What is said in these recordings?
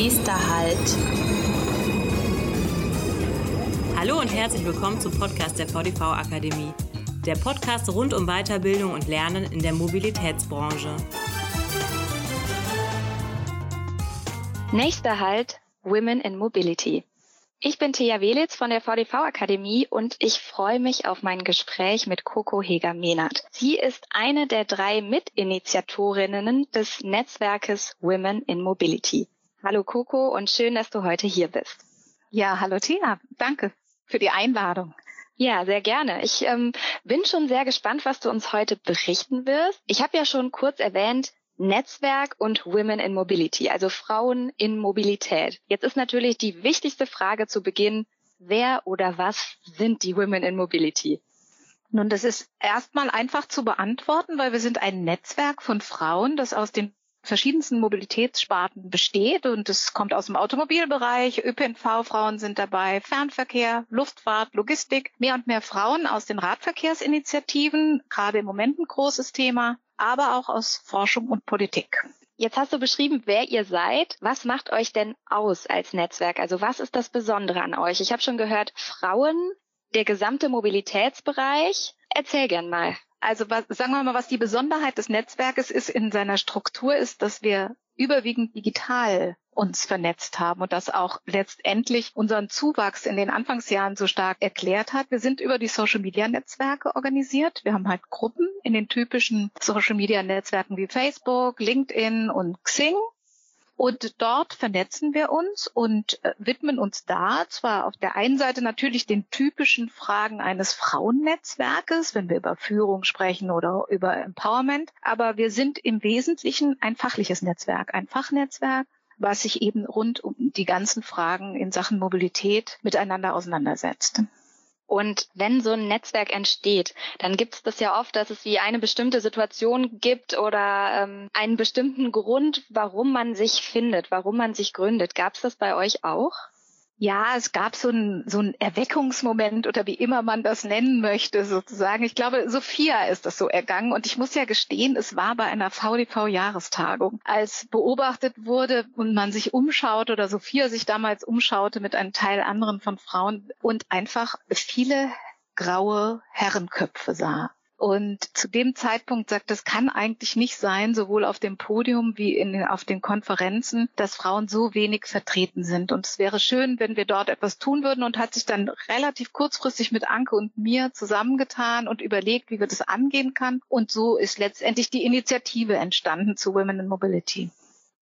Nächster Halt. Hallo und herzlich willkommen zum Podcast der VDV Akademie. Der Podcast rund um Weiterbildung und Lernen in der Mobilitätsbranche. Nächster Halt Women in Mobility. Ich bin Thea Welitz von der VDV Akademie und ich freue mich auf mein Gespräch mit Coco Heger-Mehnert. Sie ist eine der drei Mitinitiatorinnen des Netzwerkes Women in Mobility. Hallo Coco und schön, dass du heute hier bist. Ja, hallo Thea. Danke für die Einladung. Ja, sehr gerne. Ich ähm, bin schon sehr gespannt, was du uns heute berichten wirst. Ich habe ja schon kurz erwähnt, Netzwerk und Women in Mobility, also Frauen in Mobilität. Jetzt ist natürlich die wichtigste Frage zu Beginn, wer oder was sind die Women in Mobility? Nun, das ist erstmal einfach zu beantworten, weil wir sind ein Netzwerk von Frauen, das aus den verschiedensten Mobilitätssparten besteht und es kommt aus dem Automobilbereich, ÖPNV-Frauen sind dabei, Fernverkehr, Luftfahrt, Logistik, mehr und mehr Frauen aus den Radverkehrsinitiativen, gerade im Moment ein großes Thema, aber auch aus Forschung und Politik. Jetzt hast du beschrieben, wer ihr seid. Was macht euch denn aus als Netzwerk? Also was ist das Besondere an euch? Ich habe schon gehört, Frauen, der gesamte Mobilitätsbereich. Erzähl gern mal. Also was, sagen wir mal, was die Besonderheit des Netzwerkes ist in seiner Struktur, ist, dass wir überwiegend digital uns vernetzt haben und das auch letztendlich unseren Zuwachs in den Anfangsjahren so stark erklärt hat. Wir sind über die Social Media Netzwerke organisiert. Wir haben halt Gruppen in den typischen Social Media Netzwerken wie Facebook, LinkedIn und Xing und dort vernetzen wir uns und äh, widmen uns da zwar auf der einen Seite natürlich den typischen Fragen eines Frauennetzwerkes, wenn wir über Führung sprechen oder über Empowerment, aber wir sind im Wesentlichen ein fachliches Netzwerk, ein Fachnetzwerk, was sich eben rund um die ganzen Fragen in Sachen Mobilität miteinander auseinandersetzt. Und wenn so ein Netzwerk entsteht, dann gibt es das ja oft, dass es wie eine bestimmte Situation gibt oder ähm, einen bestimmten Grund, warum man sich findet, warum man sich gründet. Gab es das bei euch auch? Ja, es gab so einen so einen Erweckungsmoment oder wie immer man das nennen möchte, sozusagen. Ich glaube, Sophia ist das so ergangen. Und ich muss ja gestehen, es war bei einer VDV-Jahrestagung, als beobachtet wurde und man sich umschaut oder Sophia sich damals umschaute mit einem Teil anderen von Frauen und einfach viele graue Herrenköpfe sah. Und zu dem Zeitpunkt sagt, das kann eigentlich nicht sein, sowohl auf dem Podium wie in auf den Konferenzen, dass Frauen so wenig vertreten sind. Und es wäre schön, wenn wir dort etwas tun würden und hat sich dann relativ kurzfristig mit Anke und mir zusammengetan und überlegt, wie wir das angehen kann. Und so ist letztendlich die Initiative entstanden zu Women in Mobility.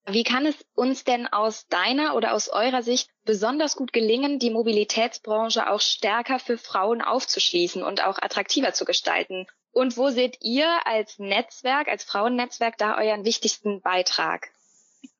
Wie kann es uns denn aus deiner oder aus eurer Sicht besonders gut gelingen, die Mobilitätsbranche auch stärker für Frauen aufzuschließen und auch attraktiver zu gestalten? Und wo seht ihr als Netzwerk, als Frauennetzwerk da euren wichtigsten Beitrag?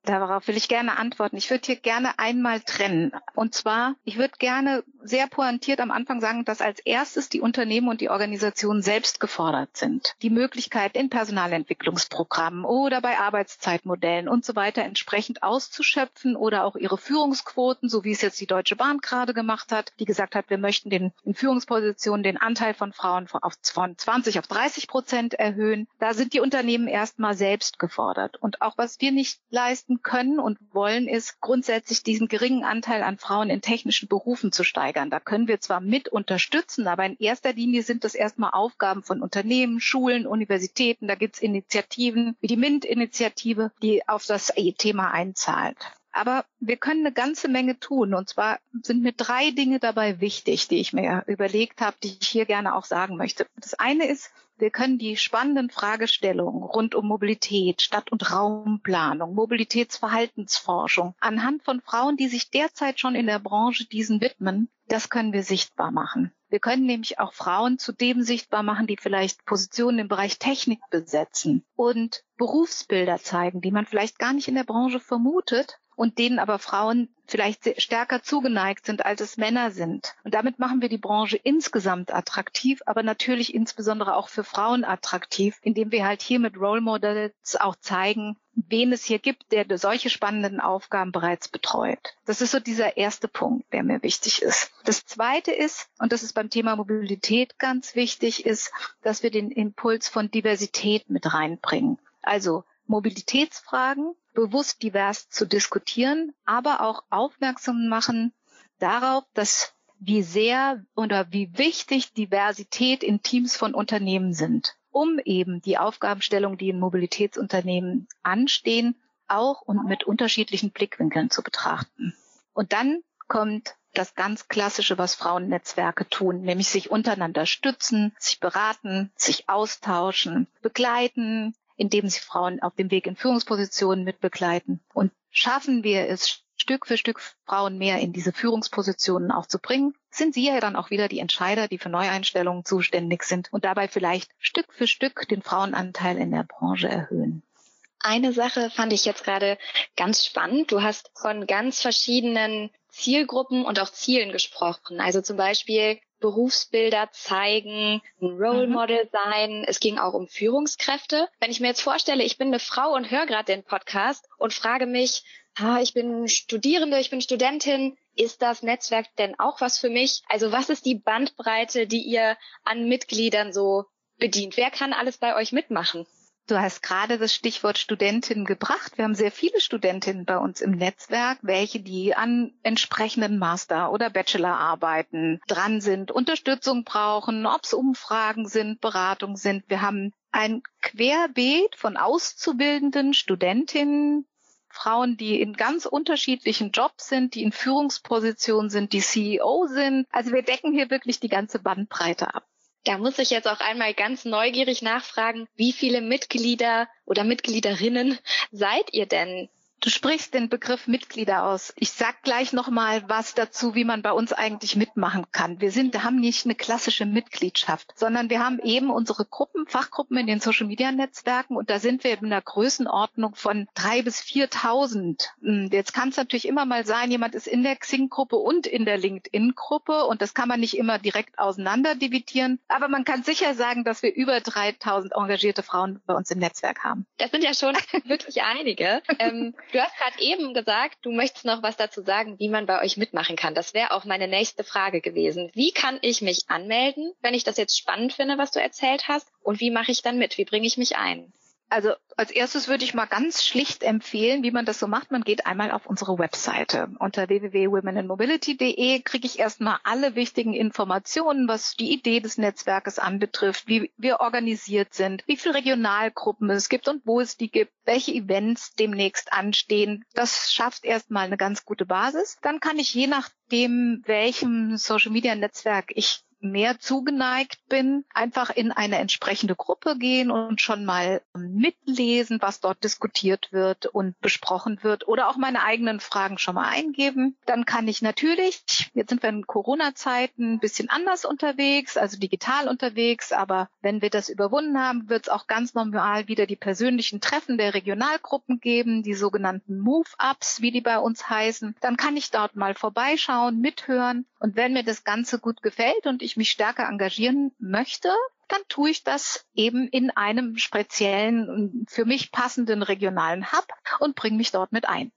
Darauf will ich gerne antworten. Ich würde hier gerne einmal trennen. Und zwar, ich würde gerne sehr pointiert am Anfang sagen, dass als erstes die Unternehmen und die Organisationen selbst gefordert sind. Die Möglichkeit in Personalentwicklungsprogrammen oder bei Arbeitszeitmodellen und so weiter entsprechend auszuschöpfen oder auch ihre Führungsquoten, so wie es jetzt die Deutsche Bahn gerade gemacht hat, die gesagt hat, wir möchten den, in Führungspositionen den Anteil von Frauen von 20 auf 30 Prozent erhöhen. Da sind die Unternehmen erstmal selbst gefordert. Und auch was wir nicht leisten leisten können und wollen, ist grundsätzlich diesen geringen Anteil an Frauen in technischen Berufen zu steigern. Da können wir zwar mit unterstützen, aber in erster Linie sind das erstmal Aufgaben von Unternehmen, Schulen, Universitäten. Da gibt es Initiativen wie die MINT-Initiative, die auf das Thema einzahlt. Aber wir können eine ganze Menge tun. Und zwar sind mir drei Dinge dabei wichtig, die ich mir überlegt habe, die ich hier gerne auch sagen möchte. Das eine ist, wir können die spannenden Fragestellungen rund um Mobilität, Stadt- und Raumplanung, Mobilitätsverhaltensforschung anhand von Frauen, die sich derzeit schon in der Branche diesen widmen, das können wir sichtbar machen. Wir können nämlich auch Frauen zu dem sichtbar machen, die vielleicht Positionen im Bereich Technik besetzen und Berufsbilder zeigen, die man vielleicht gar nicht in der Branche vermutet, und denen aber Frauen vielleicht stärker zugeneigt sind, als es Männer sind. Und damit machen wir die Branche insgesamt attraktiv, aber natürlich insbesondere auch für Frauen attraktiv, indem wir halt hier mit Role Models auch zeigen, wen es hier gibt, der solche spannenden Aufgaben bereits betreut. Das ist so dieser erste Punkt, der mir wichtig ist. Das zweite ist, und das ist beim Thema Mobilität ganz wichtig, ist, dass wir den Impuls von Diversität mit reinbringen. Also Mobilitätsfragen bewusst divers zu diskutieren, aber auch aufmerksam machen darauf, dass wie sehr oder wie wichtig Diversität in Teams von Unternehmen sind, um eben die Aufgabenstellung, die in Mobilitätsunternehmen anstehen, auch und mit unterschiedlichen Blickwinkeln zu betrachten. Und dann kommt das ganz Klassische, was Frauennetzwerke tun, nämlich sich untereinander stützen, sich beraten, sich austauschen, begleiten, indem sie Frauen auf dem Weg in Führungspositionen mitbegleiten. Und schaffen wir es Stück für Stück Frauen mehr in diese Führungspositionen auch zu bringen, sind sie ja dann auch wieder die Entscheider, die für Neueinstellungen zuständig sind und dabei vielleicht Stück für Stück den Frauenanteil in der Branche erhöhen. Eine Sache fand ich jetzt gerade ganz spannend. Du hast von ganz verschiedenen Zielgruppen und auch Zielen gesprochen. Also zum Beispiel Berufsbilder zeigen, ein Role mhm. Model sein. Es ging auch um Führungskräfte. Wenn ich mir jetzt vorstelle, ich bin eine Frau und höre gerade den Podcast und frage mich, ah, ich bin Studierende, ich bin Studentin, ist das Netzwerk denn auch was für mich? Also was ist die Bandbreite, die ihr an Mitgliedern so bedient? Wer kann alles bei euch mitmachen? Du hast gerade das Stichwort Studentin gebracht. Wir haben sehr viele Studentinnen bei uns im Netzwerk, welche die an entsprechenden Master- oder Bachelorarbeiten dran sind, Unterstützung brauchen, ob es Umfragen sind, Beratung sind. Wir haben ein Querbeet von Auszubildenden, Studentinnen, Frauen, die in ganz unterschiedlichen Jobs sind, die in Führungspositionen sind, die CEO sind. Also wir decken hier wirklich die ganze Bandbreite ab. Da muss ich jetzt auch einmal ganz neugierig nachfragen, wie viele Mitglieder oder Mitgliederinnen seid ihr denn Du sprichst den Begriff Mitglieder aus. Ich sag gleich noch mal was dazu, wie man bei uns eigentlich mitmachen kann. Wir sind, haben nicht eine klassische Mitgliedschaft, sondern wir haben eben unsere Gruppen, Fachgruppen in den Social Media Netzwerken und da sind wir in einer Größenordnung von drei bis 4.000. Hm, jetzt kann es natürlich immer mal sein, jemand ist in der Xing-Gruppe und in der LinkedIn-Gruppe und das kann man nicht immer direkt auseinander dividieren. Aber man kann sicher sagen, dass wir über 3.000 engagierte Frauen bei uns im Netzwerk haben. Das sind ja schon wirklich einige. Ähm, Du hast gerade eben gesagt, du möchtest noch was dazu sagen, wie man bei euch mitmachen kann. Das wäre auch meine nächste Frage gewesen. Wie kann ich mich anmelden, wenn ich das jetzt spannend finde, was du erzählt hast? Und wie mache ich dann mit? Wie bringe ich mich ein? Also als erstes würde ich mal ganz schlicht empfehlen, wie man das so macht. Man geht einmal auf unsere Webseite. Unter www.womeninmobility.de kriege ich erstmal alle wichtigen Informationen, was die Idee des Netzwerkes anbetrifft, wie wir organisiert sind, wie viele Regionalgruppen es gibt und wo es die gibt, welche Events demnächst anstehen. Das schafft erstmal eine ganz gute Basis. Dann kann ich je nachdem, welchem Social Media Netzwerk ich mehr zugeneigt bin, einfach in eine entsprechende Gruppe gehen und schon mal mitlesen, was dort diskutiert wird und besprochen wird oder auch meine eigenen Fragen schon mal eingeben. Dann kann ich natürlich, jetzt sind wir in Corona-Zeiten ein bisschen anders unterwegs, also digital unterwegs, aber wenn wir das überwunden haben, wird es auch ganz normal wieder die persönlichen Treffen der Regionalgruppen geben, die sogenannten Move-Ups, wie die bei uns heißen. Dann kann ich dort mal vorbeischauen, mithören und wenn mir das Ganze gut gefällt und ich mich stärker engagieren möchte, dann tue ich das eben in einem speziellen, für mich passenden regionalen Hub und bringe mich dort mit ein.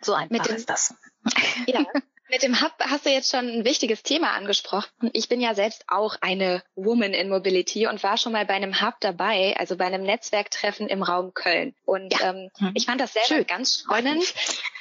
So einfach mit dem, ist das. Ja, Mit dem Hub hast du jetzt schon ein wichtiges Thema angesprochen. Ich bin ja selbst auch eine Woman in Mobility und war schon mal bei einem Hub dabei, also bei einem Netzwerktreffen im Raum Köln. Und ja. ähm, mhm. ich fand das selber Schön. ganz spannend.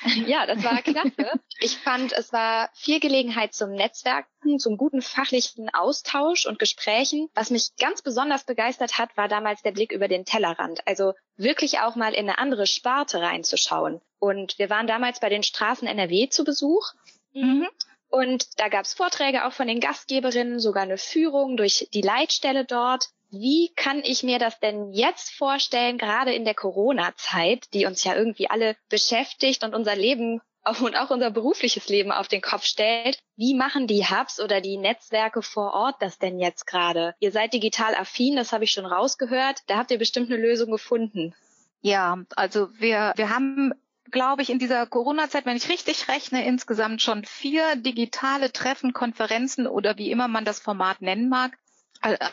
ja, das war klasse. ich fand, es war viel Gelegenheit zum Netzwerken, zum guten fachlichen Austausch und Gesprächen. Was mich ganz besonders begeistert hat, war damals der Blick über den Tellerrand. Also wirklich auch mal in eine andere Sparte reinzuschauen. Und wir waren damals bei den Straßen NRW zu Besuch Mhm. Und da gab es Vorträge auch von den Gastgeberinnen, sogar eine Führung durch die Leitstelle dort. Wie kann ich mir das denn jetzt vorstellen, gerade in der Corona-Zeit, die uns ja irgendwie alle beschäftigt und unser Leben und auch unser berufliches Leben auf den Kopf stellt. Wie machen die Hubs oder die Netzwerke vor Ort das denn jetzt gerade? Ihr seid digital affin, das habe ich schon rausgehört. Da habt ihr bestimmt eine Lösung gefunden. Ja, also wir, wir haben glaube ich, in dieser Corona-Zeit, wenn ich richtig rechne, insgesamt schon vier digitale Treffen, Konferenzen oder wie immer man das Format nennen mag,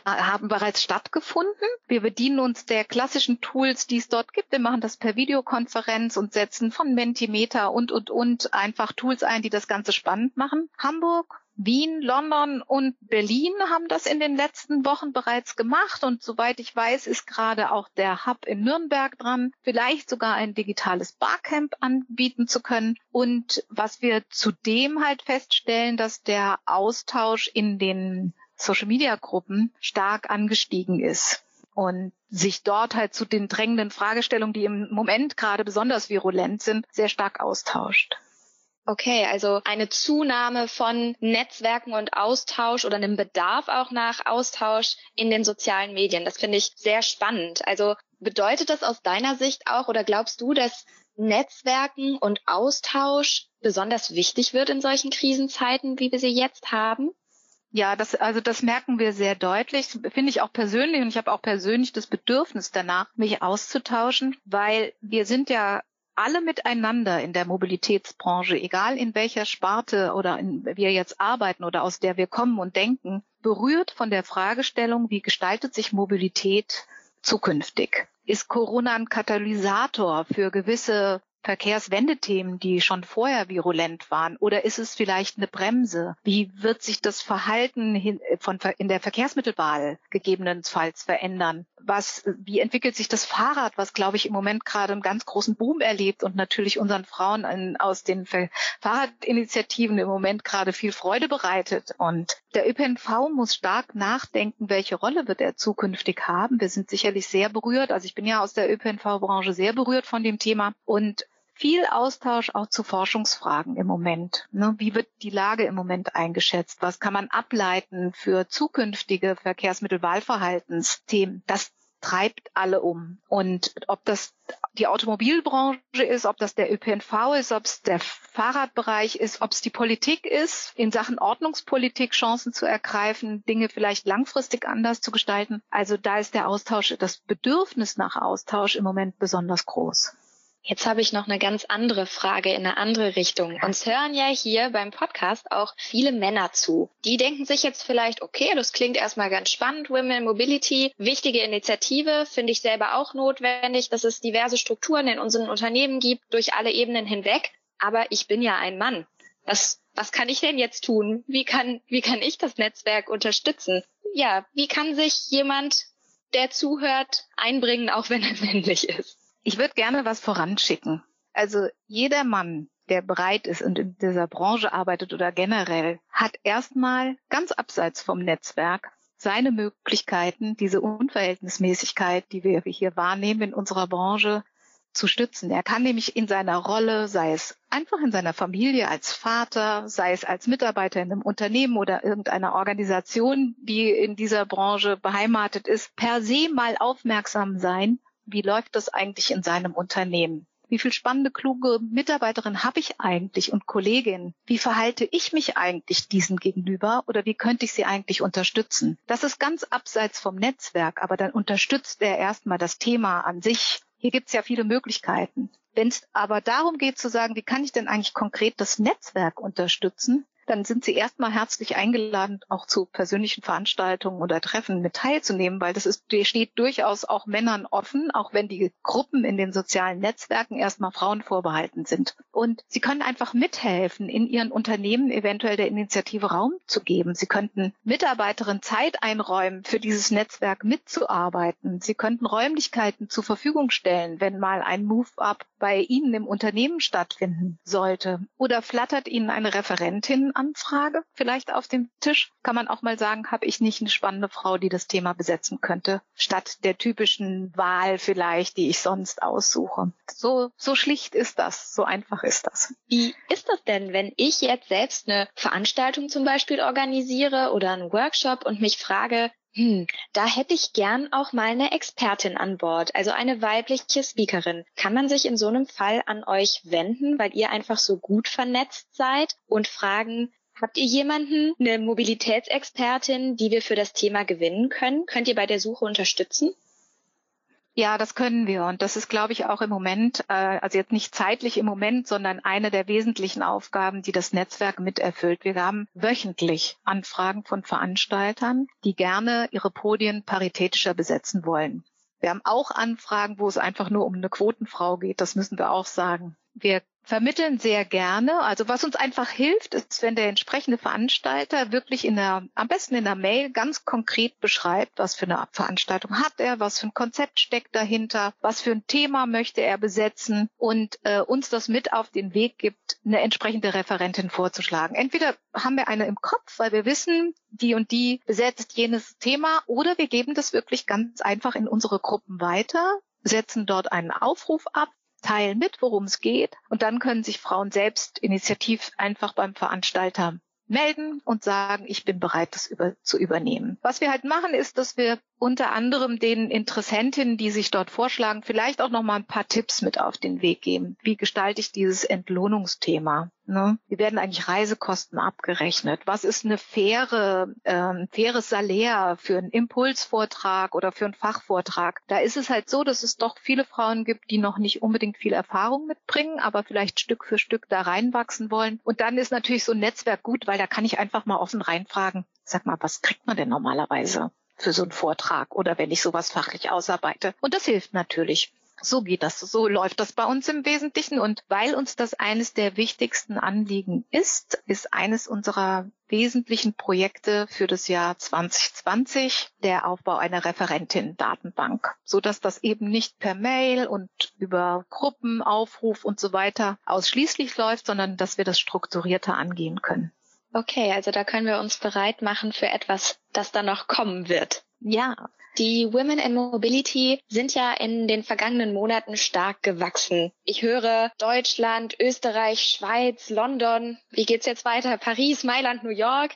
haben bereits stattgefunden. Wir bedienen uns der klassischen Tools, die es dort gibt. Wir machen das per Videokonferenz und setzen von Mentimeter und, und, und einfach Tools ein, die das Ganze spannend machen. Hamburg Wien, London und Berlin haben das in den letzten Wochen bereits gemacht und soweit ich weiß, ist gerade auch der Hub in Nürnberg dran, vielleicht sogar ein digitales Barcamp anbieten zu können. Und was wir zudem halt feststellen, dass der Austausch in den Social Media Gruppen stark angestiegen ist und sich dort halt zu den drängenden Fragestellungen, die im Moment gerade besonders virulent sind, sehr stark austauscht. Okay, also eine Zunahme von Netzwerken und Austausch oder einem Bedarf auch nach Austausch in den sozialen Medien. Das finde ich sehr spannend. Also bedeutet das aus deiner Sicht auch oder glaubst du, dass Netzwerken und Austausch besonders wichtig wird in solchen Krisenzeiten, wie wir sie jetzt haben? Ja, das, also das merken wir sehr deutlich, finde ich auch persönlich und ich habe auch persönlich das Bedürfnis danach, mich auszutauschen, weil wir sind ja alle miteinander in der Mobilitätsbranche, egal in welcher Sparte oder in, wir jetzt arbeiten oder aus der wir kommen und denken, berührt von der Fragestellung, wie gestaltet sich Mobilität zukünftig? Ist Corona ein Katalysator für gewisse Verkehrswendethemen, die schon vorher virulent waren? Oder ist es vielleicht eine Bremse? Wie wird sich das Verhalten äh, in der Verkehrsmittelwahl gegebenenfalls verändern? Was, wie entwickelt sich das Fahrrad, was, glaube ich, im Moment gerade einen ganz großen Boom erlebt und natürlich unseren Frauen in, aus den Fahrradinitiativen im Moment gerade viel Freude bereitet? Und der ÖPNV muss stark nachdenken, welche Rolle wird er zukünftig haben. Wir sind sicherlich sehr berührt. Also ich bin ja aus der ÖPNV-Branche sehr berührt von dem Thema. Und viel Austausch auch zu Forschungsfragen im Moment. Ne? Wie wird die Lage im Moment eingeschätzt? Was kann man ableiten für zukünftige Verkehrsmittelwahlverhaltensthemen? Das treibt alle um. Und ob das die Automobilbranche ist, ob das der ÖPNV ist, ob es der Fahrradbereich ist, ob es die Politik ist, in Sachen Ordnungspolitik Chancen zu ergreifen, Dinge vielleicht langfristig anders zu gestalten. Also da ist der Austausch, das Bedürfnis nach Austausch im Moment besonders groß. Jetzt habe ich noch eine ganz andere Frage in eine andere Richtung. Uns hören ja hier beim Podcast auch viele Männer zu. Die denken sich jetzt vielleicht, okay, das klingt erstmal ganz spannend, Women Mobility, wichtige Initiative, finde ich selber auch notwendig, dass es diverse Strukturen in unseren Unternehmen gibt, durch alle Ebenen hinweg. Aber ich bin ja ein Mann. Was, was kann ich denn jetzt tun? Wie kann, wie kann ich das Netzwerk unterstützen? Ja, wie kann sich jemand, der zuhört, einbringen, auch wenn er männlich ist? Ich würde gerne was voranschicken. Also jeder Mann, der bereit ist und in dieser Branche arbeitet oder generell, hat erstmal ganz abseits vom Netzwerk seine Möglichkeiten, diese Unverhältnismäßigkeit, die wir hier wahrnehmen in unserer Branche, zu stützen. Er kann nämlich in seiner Rolle, sei es einfach in seiner Familie als Vater, sei es als Mitarbeiter in einem Unternehmen oder irgendeiner Organisation, die in dieser Branche beheimatet ist, per se mal aufmerksam sein wie läuft das eigentlich in seinem Unternehmen? Wie viel spannende, kluge Mitarbeiterin habe ich eigentlich und Kollegin? Wie verhalte ich mich eigentlich diesen gegenüber oder wie könnte ich sie eigentlich unterstützen? Das ist ganz abseits vom Netzwerk, aber dann unterstützt er erstmal das Thema an sich. Hier gibt es ja viele Möglichkeiten. Wenn es aber darum geht zu sagen, wie kann ich denn eigentlich konkret das Netzwerk unterstützen, dann sind Sie erstmal herzlich eingeladen, auch zu persönlichen Veranstaltungen oder Treffen mit teilzunehmen, weil das ist, steht durchaus auch Männern offen, auch wenn die Gruppen in den sozialen Netzwerken erstmal Frauen vorbehalten sind. Und Sie können einfach mithelfen, in Ihren Unternehmen eventuell der Initiative Raum zu geben. Sie könnten Mitarbeiterinnen Zeit einräumen, für dieses Netzwerk mitzuarbeiten. Sie könnten Räumlichkeiten zur Verfügung stellen, wenn mal ein Move-up bei Ihnen im Unternehmen stattfinden sollte. Oder flattert Ihnen eine Referentin Anfrage vielleicht auf dem Tisch, kann man auch mal sagen, habe ich nicht eine spannende Frau, die das Thema besetzen könnte, statt der typischen Wahl vielleicht, die ich sonst aussuche. So, so schlicht ist das, so einfach ist das. Wie ist das denn, wenn ich jetzt selbst eine Veranstaltung zum Beispiel organisiere oder einen Workshop und mich frage, hm, da hätte ich gern auch mal eine Expertin an Bord, also eine weibliche Speakerin. Kann man sich in so einem Fall an euch wenden, weil ihr einfach so gut vernetzt seid und fragen, habt ihr jemanden, eine Mobilitätsexpertin, die wir für das Thema gewinnen können? Könnt ihr bei der Suche unterstützen? Ja, das können wir. Und das ist, glaube ich, auch im Moment, äh, also jetzt nicht zeitlich im Moment, sondern eine der wesentlichen Aufgaben, die das Netzwerk miterfüllt. Wir haben wöchentlich Anfragen von Veranstaltern, die gerne ihre Podien paritätischer besetzen wollen. Wir haben auch Anfragen, wo es einfach nur um eine Quotenfrau geht. Das müssen wir auch sagen. Wir vermitteln sehr gerne. Also was uns einfach hilft, ist, wenn der entsprechende Veranstalter wirklich in der, am besten in der Mail ganz konkret beschreibt, was für eine Veranstaltung hat er, was für ein Konzept steckt dahinter, was für ein Thema möchte er besetzen und äh, uns das mit auf den Weg gibt, eine entsprechende Referentin vorzuschlagen. Entweder haben wir eine im Kopf, weil wir wissen, die und die besetzt jenes Thema, oder wir geben das wirklich ganz einfach in unsere Gruppen weiter, setzen dort einen Aufruf ab, teilen mit, worum es geht. Und dann können sich Frauen selbst initiativ einfach beim Veranstalter melden und sagen, ich bin bereit, das über, zu übernehmen. Was wir halt machen, ist, dass wir unter anderem den Interessentinnen, die sich dort vorschlagen, vielleicht auch noch mal ein paar Tipps mit auf den Weg geben. Wie gestalte ich dieses Entlohnungsthema? Ne? Wie werden eigentlich Reisekosten abgerechnet? Was ist eine faire, ähm, faires Salär für einen Impulsvortrag oder für einen Fachvortrag? Da ist es halt so, dass es doch viele Frauen gibt, die noch nicht unbedingt viel Erfahrung mitbringen, aber vielleicht Stück für Stück da reinwachsen wollen. Und dann ist natürlich so ein Netzwerk gut, weil da kann ich einfach mal offen reinfragen. Sag mal, was kriegt man denn normalerweise? für so einen Vortrag oder wenn ich sowas fachlich ausarbeite. Und das hilft natürlich. So geht das, so läuft das bei uns im Wesentlichen. Und weil uns das eines der wichtigsten Anliegen ist, ist eines unserer wesentlichen Projekte für das Jahr 2020 der Aufbau einer Referentin-Datenbank, so dass das eben nicht per Mail und über Gruppenaufruf und so weiter ausschließlich läuft, sondern dass wir das strukturierter angehen können. Okay, also da können wir uns bereit machen für etwas, das da noch kommen wird. Ja. Die Women in Mobility sind ja in den vergangenen Monaten stark gewachsen. Ich höre Deutschland, Österreich, Schweiz, London. Wie geht's jetzt weiter? Paris, Mailand, New York.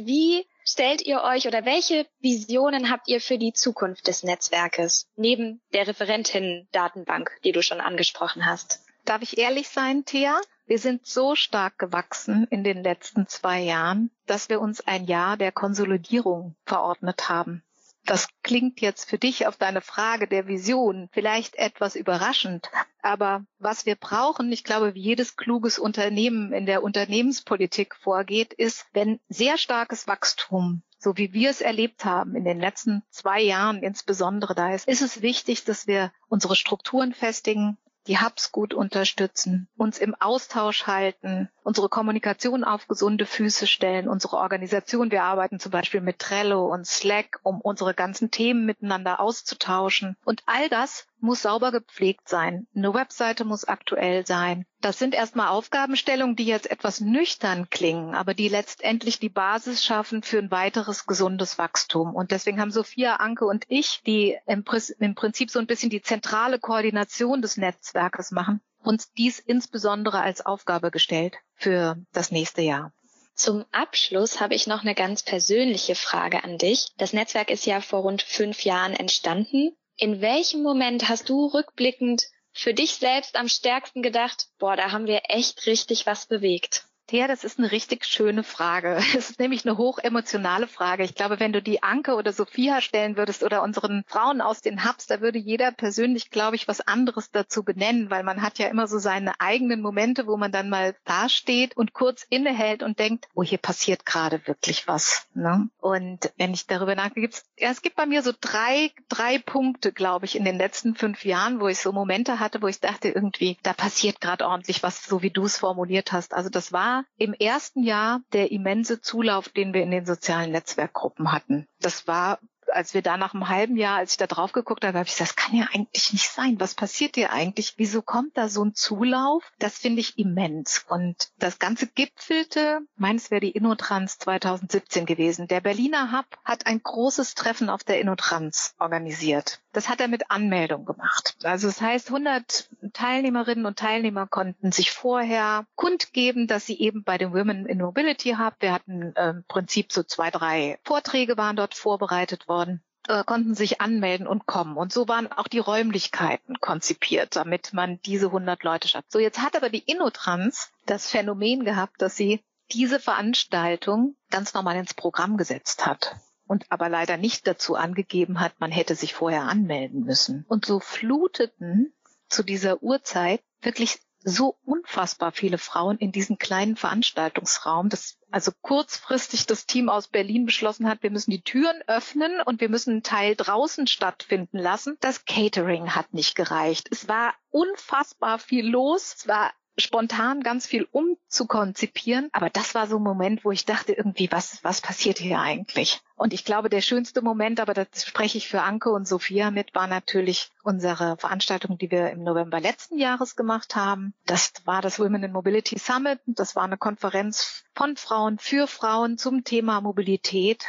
Wie stellt ihr euch oder welche Visionen habt ihr für die Zukunft des Netzwerkes neben der Referentinnen-Datenbank, die du schon angesprochen hast? Darf ich ehrlich sein, Thea? Wir sind so stark gewachsen in den letzten zwei Jahren, dass wir uns ein Jahr der Konsolidierung verordnet haben. Das klingt jetzt für dich auf deine Frage der Vision vielleicht etwas überraschend, aber was wir brauchen, ich glaube, wie jedes kluges Unternehmen in der Unternehmenspolitik vorgeht, ist, wenn sehr starkes Wachstum so wie wir es erlebt haben in den letzten zwei Jahren insbesondere da ist, ist es wichtig, dass wir unsere Strukturen festigen, die Hubs gut unterstützen, uns im Austausch halten, unsere Kommunikation auf gesunde Füße stellen, unsere Organisation. Wir arbeiten zum Beispiel mit Trello und Slack, um unsere ganzen Themen miteinander auszutauschen. Und all das muss sauber gepflegt sein. Eine Webseite muss aktuell sein. Das sind erstmal Aufgabenstellungen, die jetzt etwas nüchtern klingen, aber die letztendlich die Basis schaffen für ein weiteres gesundes Wachstum. Und deswegen haben Sophia, Anke und ich, die im, Prinzip so ein bisschen die zentrale Koordination des Netzwerkes machen, uns dies insbesondere als Aufgabe gestellt für das nächste Jahr. Zum Abschluss habe ich noch eine ganz persönliche Frage an dich. Das Netzwerk ist ja vor rund fünf Jahren entstanden in welchem Moment hast du rückblickend für dich selbst am stärksten gedacht, boah, da haben wir echt richtig was bewegt? Ja, das ist eine richtig schöne Frage. Es ist nämlich eine hochemotionale Frage. Ich glaube, wenn du die Anke oder Sophia stellen würdest oder unseren Frauen aus den Hubs, da würde jeder persönlich, glaube ich, was anderes dazu benennen, weil man hat ja immer so seine eigenen Momente, wo man dann mal dasteht und kurz innehält und denkt, oh, hier passiert gerade wirklich was. Ne? Und wenn ich darüber nachdenke, ja, es gibt bei mir so drei, drei Punkte, glaube ich, in den letzten fünf Jahren, wo ich so Momente hatte, wo ich dachte, irgendwie, da passiert gerade ordentlich was, so wie du es formuliert hast. Also das war im ersten Jahr der immense Zulauf, den wir in den sozialen Netzwerkgruppen hatten. Das war als wir da nach einem halben Jahr, als ich da drauf geguckt habe, habe ich gesagt, das kann ja eigentlich nicht sein. Was passiert hier eigentlich? Wieso kommt da so ein Zulauf? Das finde ich immens. Und das Ganze gipfelte, meines wäre die Innotrans 2017 gewesen. Der Berliner Hub hat ein großes Treffen auf der Innotrans organisiert. Das hat er mit Anmeldung gemacht. Also das heißt, 100 Teilnehmerinnen und Teilnehmer konnten sich vorher kundgeben, dass sie eben bei dem Women in Mobility Hub, wir hatten äh, im Prinzip so zwei, drei Vorträge waren dort vorbereitet worden worden, äh, konnten sich anmelden und kommen. Und so waren auch die Räumlichkeiten konzipiert, damit man diese 100 Leute schafft. So, jetzt hat aber die Innotrans das Phänomen gehabt, dass sie diese Veranstaltung ganz normal ins Programm gesetzt hat und aber leider nicht dazu angegeben hat, man hätte sich vorher anmelden müssen. Und so fluteten zu dieser Uhrzeit wirklich so unfassbar viele Frauen in diesen kleinen Veranstaltungsraum, dass also kurzfristig das Team aus Berlin beschlossen hat, wir müssen die Türen öffnen und wir müssen einen Teil draußen stattfinden lassen. Das Catering hat nicht gereicht. Es war unfassbar viel los. Es war spontan ganz viel umzukonzipieren. Aber das war so ein Moment, wo ich dachte irgendwie, was, was passiert hier eigentlich? Und ich glaube, der schönste Moment, aber das spreche ich für Anke und Sophia mit, war natürlich unsere Veranstaltung, die wir im November letzten Jahres gemacht haben. Das war das Women in Mobility Summit. Das war eine Konferenz von Frauen für Frauen zum Thema Mobilität.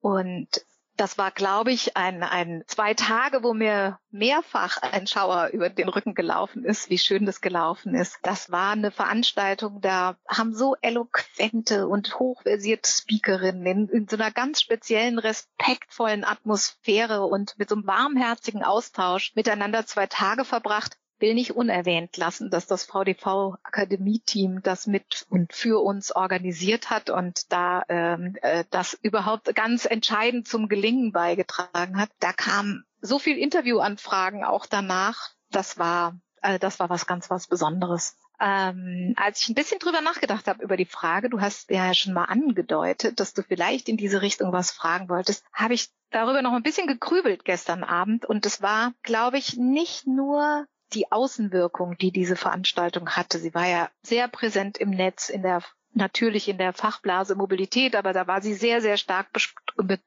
Und das war, glaube ich, ein, ein zwei Tage, wo mir mehrfach ein Schauer über den Rücken gelaufen ist, wie schön das gelaufen ist. Das war eine Veranstaltung, da haben so eloquente und hochversierte Speakerinnen in, in so einer ganz speziellen, respektvollen Atmosphäre und mit so einem warmherzigen Austausch miteinander zwei Tage verbracht will nicht unerwähnt lassen, dass das VDV Akademie-Team das mit und für uns organisiert hat und da ähm, äh, das überhaupt ganz entscheidend zum Gelingen beigetragen hat. Da kamen so viel Interviewanfragen auch danach. Das war äh, das war was ganz was Besonderes. Ähm, als ich ein bisschen drüber nachgedacht habe über die Frage, du hast ja schon mal angedeutet, dass du vielleicht in diese Richtung was fragen wolltest, habe ich darüber noch ein bisschen gegrübelt gestern Abend und es war, glaube ich, nicht nur die Außenwirkung, die diese Veranstaltung hatte. Sie war ja sehr präsent im Netz, in der natürlich in der Fachblase Mobilität, aber da war sie sehr, sehr stark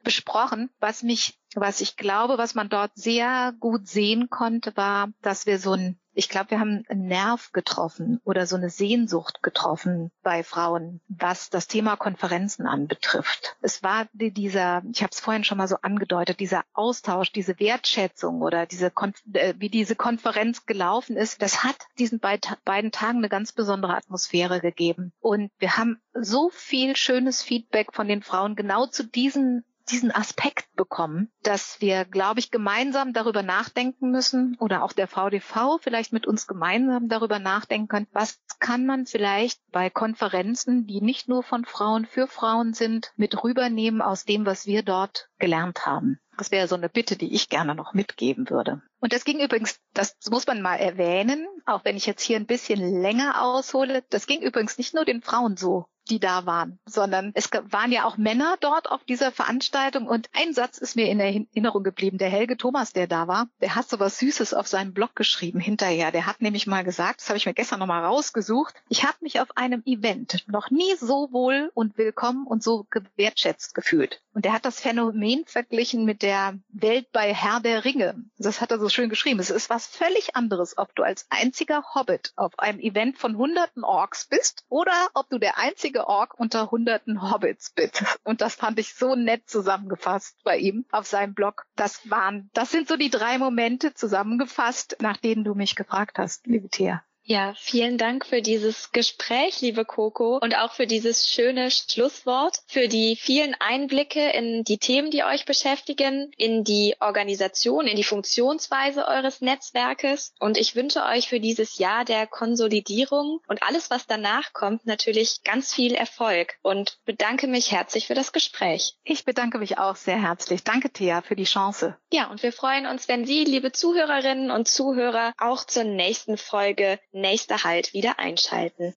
besprochen. Was mich, was ich glaube, was man dort sehr gut sehen konnte, war, dass wir so ein ich glaube, wir haben einen Nerv getroffen oder so eine Sehnsucht getroffen bei Frauen, was das Thema Konferenzen anbetrifft. Es war dieser, ich habe es vorhin schon mal so angedeutet, dieser Austausch, diese Wertschätzung oder diese äh, wie diese Konferenz gelaufen ist, das hat diesen beiden Tagen eine ganz besondere Atmosphäre gegeben. Und wir haben so viel schönes Feedback von den Frauen genau zu diesen diesen Aspekt bekommen, dass wir, glaube ich, gemeinsam darüber nachdenken müssen oder auch der VDV vielleicht mit uns gemeinsam darüber nachdenken können, was kann man vielleicht bei Konferenzen, die nicht nur von Frauen für Frauen sind, mit rübernehmen aus dem, was wir dort gelernt haben. Das wäre so eine Bitte, die ich gerne noch mitgeben würde. Und das ging übrigens, das muss man mal erwähnen, auch wenn ich jetzt hier ein bisschen länger aushole, das ging übrigens nicht nur den Frauen so die da waren, sondern es waren ja auch Männer dort auf dieser Veranstaltung und ein Satz ist mir in Erinnerung geblieben. Der Helge Thomas, der da war, der hat so was Süßes auf seinem Blog geschrieben hinterher. Der hat nämlich mal gesagt, das habe ich mir gestern nochmal rausgesucht, ich habe mich auf einem Event noch nie so wohl und willkommen und so gewertschätzt gefühlt. Und er hat das Phänomen verglichen mit der Welt bei Herr der Ringe. Das hat er so schön geschrieben. Es ist was völlig anderes, ob du als einziger Hobbit auf einem Event von hunderten Orks bist oder ob du der einzige Ork unter hunderten Hobbits bist. Und das fand ich so nett zusammengefasst bei ihm auf seinem Blog. Das waren, das sind so die drei Momente zusammengefasst, nach denen du mich gefragt hast, liebe Thea. Ja, vielen Dank für dieses Gespräch, liebe Coco, und auch für dieses schöne Schlusswort, für die vielen Einblicke in die Themen, die euch beschäftigen, in die Organisation, in die Funktionsweise eures Netzwerkes. Und ich wünsche euch für dieses Jahr der Konsolidierung und alles, was danach kommt, natürlich ganz viel Erfolg und bedanke mich herzlich für das Gespräch. Ich bedanke mich auch sehr herzlich. Danke, Thea, für die Chance. Ja, und wir freuen uns, wenn Sie, liebe Zuhörerinnen und Zuhörer, auch zur nächsten Folge nächster Halt wieder einschalten.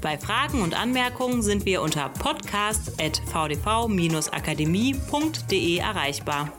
Bei Fragen und Anmerkungen sind wir unter podcast.vdv-akademie.de erreichbar.